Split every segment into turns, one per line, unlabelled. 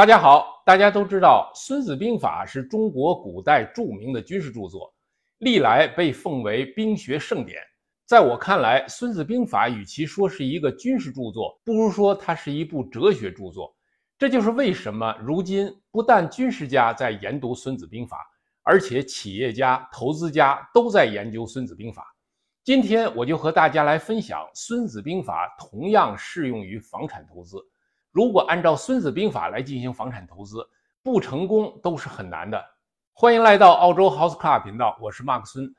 大家好，大家都知道《孙子兵法》是中国古代著名的军事著作，历来被奉为兵学圣典。在我看来，《孙子兵法》与其说是一个军事著作，不如说它是一部哲学著作。这就是为什么如今不但军事家在研读《孙子兵法》，而且企业家、投资家都在研究《孙子兵法》。今天我就和大家来分享《孙子兵法》，同样适用于房产投资。如果按照《孙子兵法》来进行房产投资，不成功都是很难的。欢迎来到澳洲 House Club 频道，我是马克孙。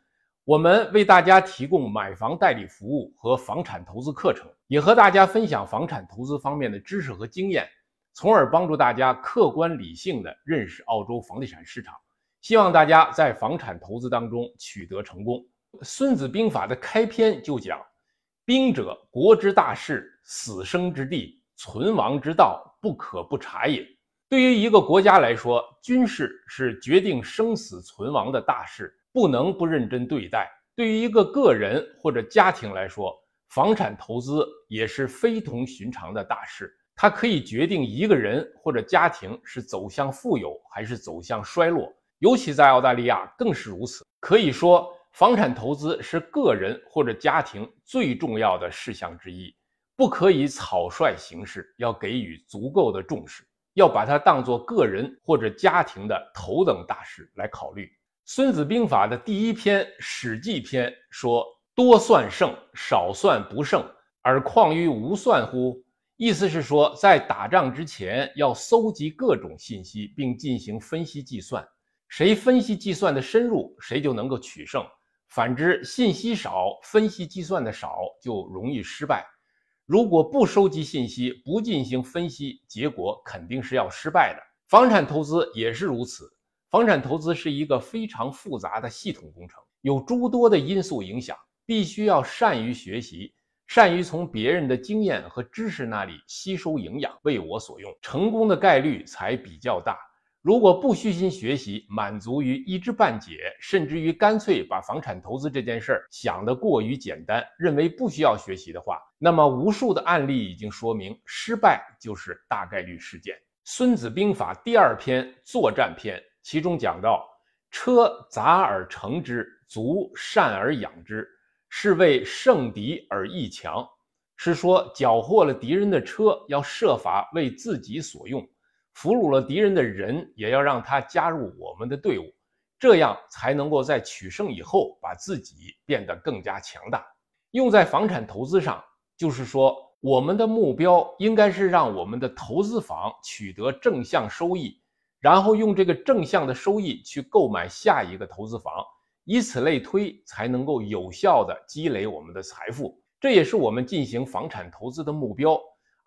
我们为大家提供买房代理服务和房产投资课程，也和大家分享房产投资方面的知识和经验，从而帮助大家客观理性的认识澳洲房地产市场。希望大家在房产投资当中取得成功。《孙子兵法》的开篇就讲：“兵者，国之大事，死生之地。”存亡之道不可不察也。对于一个国家来说，军事是决定生死存亡的大事，不能不认真对待。对于一个个人或者家庭来说，房产投资也是非同寻常的大事，它可以决定一个人或者家庭是走向富有还是走向衰落。尤其在澳大利亚更是如此。可以说，房产投资是个人或者家庭最重要的事项之一。不可以草率行事，要给予足够的重视，要把它当作个人或者家庭的头等大事来考虑。《孙子兵法》的第一篇《史记篇》说：“多算胜，少算不胜，而况于无算乎？”意思是说，在打仗之前要搜集各种信息，并进行分析计算。谁分析计算的深入，谁就能够取胜；反之，信息少，分析计算的少，就容易失败。如果不收集信息，不进行分析，结果肯定是要失败的。房产投资也是如此。房产投资是一个非常复杂的系统工程，有诸多的因素影响，必须要善于学习，善于从别人的经验和知识那里吸收营养，为我所用，成功的概率才比较大。如果不虚心学习，满足于一知半解，甚至于干脆把房产投资这件事儿想得过于简单，认为不需要学习的话，那么无数的案例已经说明，失败就是大概率事件。《孙子兵法》第二篇作战篇，其中讲到：“车杂而成之，足善而养之，是谓胜敌而易强。”是说缴获了敌人的车，要设法为自己所用。俘虏了敌人的人，也要让他加入我们的队伍，这样才能够在取胜以后把自己变得更加强大。用在房产投资上，就是说，我们的目标应该是让我们的投资房取得正向收益，然后用这个正向的收益去购买下一个投资房，以此类推，才能够有效的积累我们的财富。这也是我们进行房产投资的目标。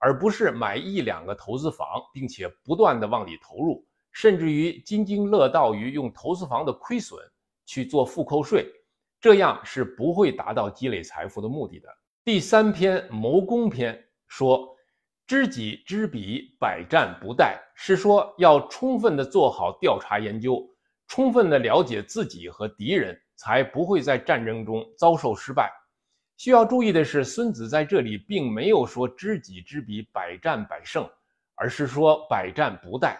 而不是买一两个投资房，并且不断的往里投入，甚至于津津乐道于用投资房的亏损去做复扣税，这样是不会达到积累财富的目的的。第三篇谋攻篇说：“知己知彼，百战不殆。”是说要充分的做好调查研究，充分的了解自己和敌人，才不会在战争中遭受失败。需要注意的是，孙子在这里并没有说知己知彼，百战百胜，而是说百战不殆，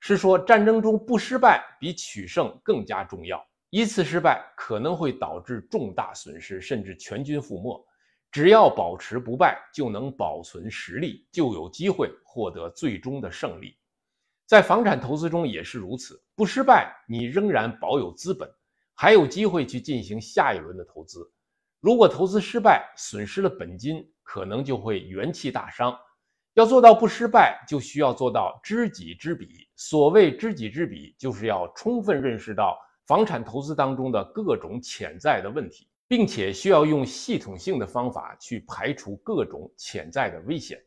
是说战争中不失败比取胜更加重要。一次失败可能会导致重大损失，甚至全军覆没。只要保持不败，就能保存实力，就有机会获得最终的胜利。在房产投资中也是如此，不失败，你仍然保有资本，还有机会去进行下一轮的投资。如果投资失败，损失了本金，可能就会元气大伤。要做到不失败，就需要做到知己知彼。所谓知己知彼，就是要充分认识到房产投资当中的各种潜在的问题，并且需要用系统性的方法去排除各种潜在的危险。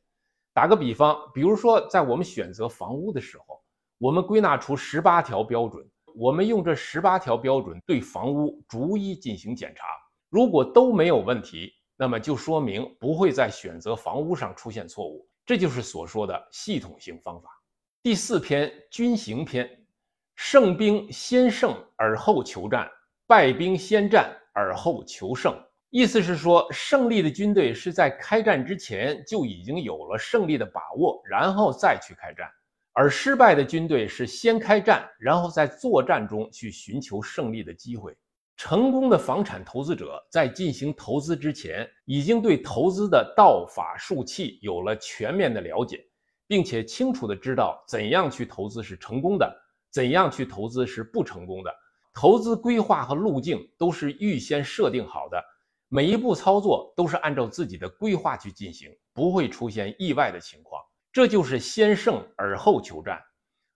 打个比方，比如说在我们选择房屋的时候，我们归纳出十八条标准，我们用这十八条标准对房屋逐一进行检查。如果都没有问题，那么就说明不会在选择房屋上出现错误，这就是所说的系统性方法。第四篇军行篇，胜兵先胜而后求战，败兵先战而后求胜。意思是说，胜利的军队是在开战之前就已经有了胜利的把握，然后再去开战；而失败的军队是先开战，然后在作战中去寻求胜利的机会。成功的房产投资者在进行投资之前，已经对投资的道法术器有了全面的了解，并且清楚的知道怎样去投资是成功的，怎样去投资是不成功的。投资规划和路径都是预先设定好的，每一步操作都是按照自己的规划去进行，不会出现意外的情况。这就是先胜而后求战，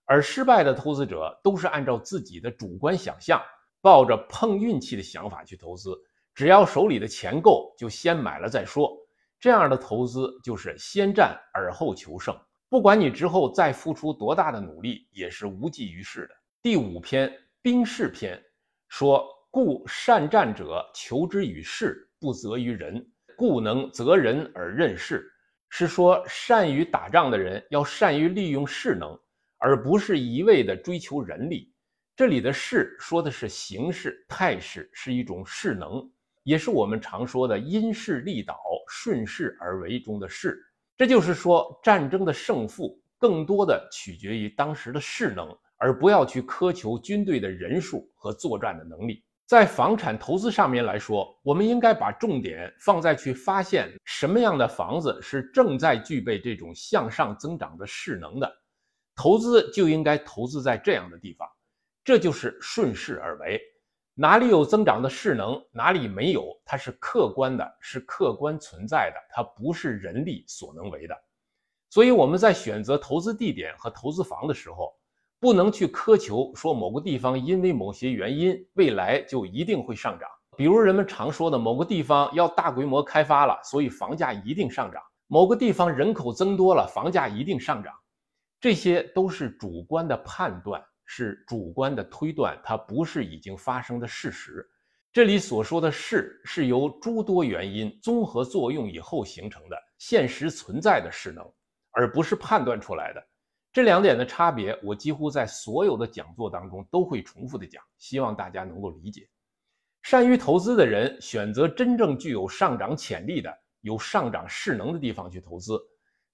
而失败的投资者都是按照自己的主观想象。抱着碰运气的想法去投资，只要手里的钱够，就先买了再说。这样的投资就是先战而后求胜，不管你之后再付出多大的努力，也是无济于事的。第五篇兵士篇说：“故善战者，求之于事，不责于人，故能择人而任事。”是说善于打仗的人要善于利用势能，而不是一味的追求人力。这里的势说的是形势态势，是一种势能，也是我们常说的因势利导、顺势而为中的势。这就是说，战争的胜负更多的取决于当时的势能，而不要去苛求军队的人数和作战的能力。在房产投资上面来说，我们应该把重点放在去发现什么样的房子是正在具备这种向上增长的势能的，投资就应该投资在这样的地方。这就是顺势而为，哪里有增长的势能，哪里没有，它是客观的，是客观存在的，它不是人力所能为的。所以我们在选择投资地点和投资房的时候，不能去苛求说某个地方因为某些原因未来就一定会上涨。比如人们常说的某个地方要大规模开发了，所以房价一定上涨；某个地方人口增多了，房价一定上涨。这些都是主观的判断。是主观的推断，它不是已经发生的事实。这里所说的势，是由诸多原因综合作用以后形成的现实存在的势能，而不是判断出来的。这两点的差别，我几乎在所有的讲座当中都会重复的讲，希望大家能够理解。善于投资的人，选择真正具有上涨潜力的、有上涨势能的地方去投资。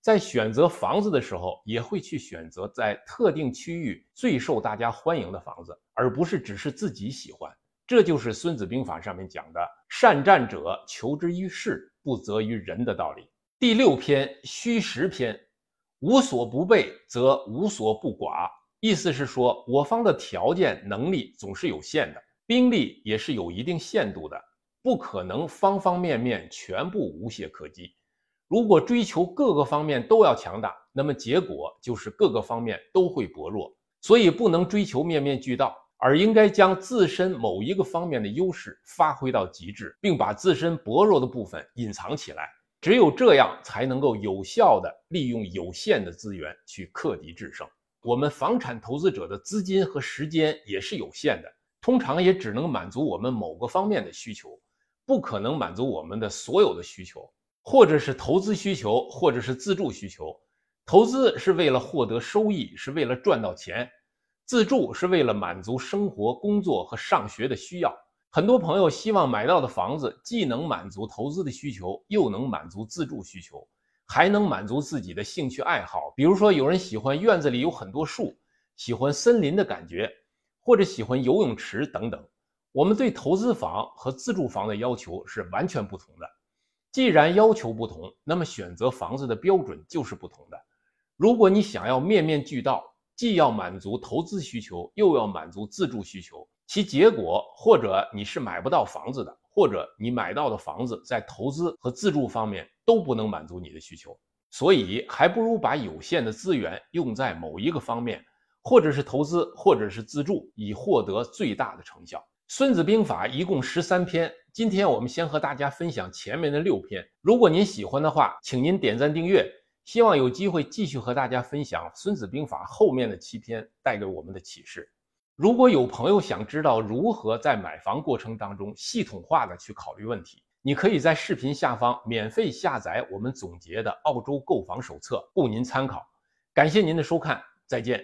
在选择房子的时候，也会去选择在特定区域最受大家欢迎的房子，而不是只是自己喜欢。这就是《孙子兵法》上面讲的“善战者，求之于事，不责于人”的道理。第六篇虚实篇，无所不备，则无所不寡。意思是说，我方的条件能力总是有限的，兵力也是有一定限度的，不可能方方面面全部无懈可击。如果追求各个方面都要强大，那么结果就是各个方面都会薄弱。所以不能追求面面俱到，而应该将自身某一个方面的优势发挥到极致，并把自身薄弱的部分隐藏起来。只有这样，才能够有效地利用有限的资源去克敌制胜。我们房产投资者的资金和时间也是有限的，通常也只能满足我们某个方面的需求，不可能满足我们的所有的需求。或者是投资需求，或者是自住需求。投资是为了获得收益，是为了赚到钱；自住是为了满足生活、工作和上学的需要。很多朋友希望买到的房子既能满足投资的需求，又能满足自住需求，还能满足自己的兴趣爱好。比如说，有人喜欢院子里有很多树，喜欢森林的感觉，或者喜欢游泳池等等。我们对投资房和自住房的要求是完全不同的。既然要求不同，那么选择房子的标准就是不同的。如果你想要面面俱到，既要满足投资需求，又要满足自住需求，其结果或者你是买不到房子的，或者你买到的房子在投资和自住方面都不能满足你的需求。所以，还不如把有限的资源用在某一个方面，或者是投资，或者是自住，以获得最大的成效。《孙子兵法》一共十三篇，今天我们先和大家分享前面的六篇。如果您喜欢的话，请您点赞订阅。希望有机会继续和大家分享《孙子兵法》后面的七篇带给我们的启示。如果有朋友想知道如何在买房过程当中系统化的去考虑问题，你可以在视频下方免费下载我们总结的澳洲购房手册，供您参考。感谢您的收看，再见。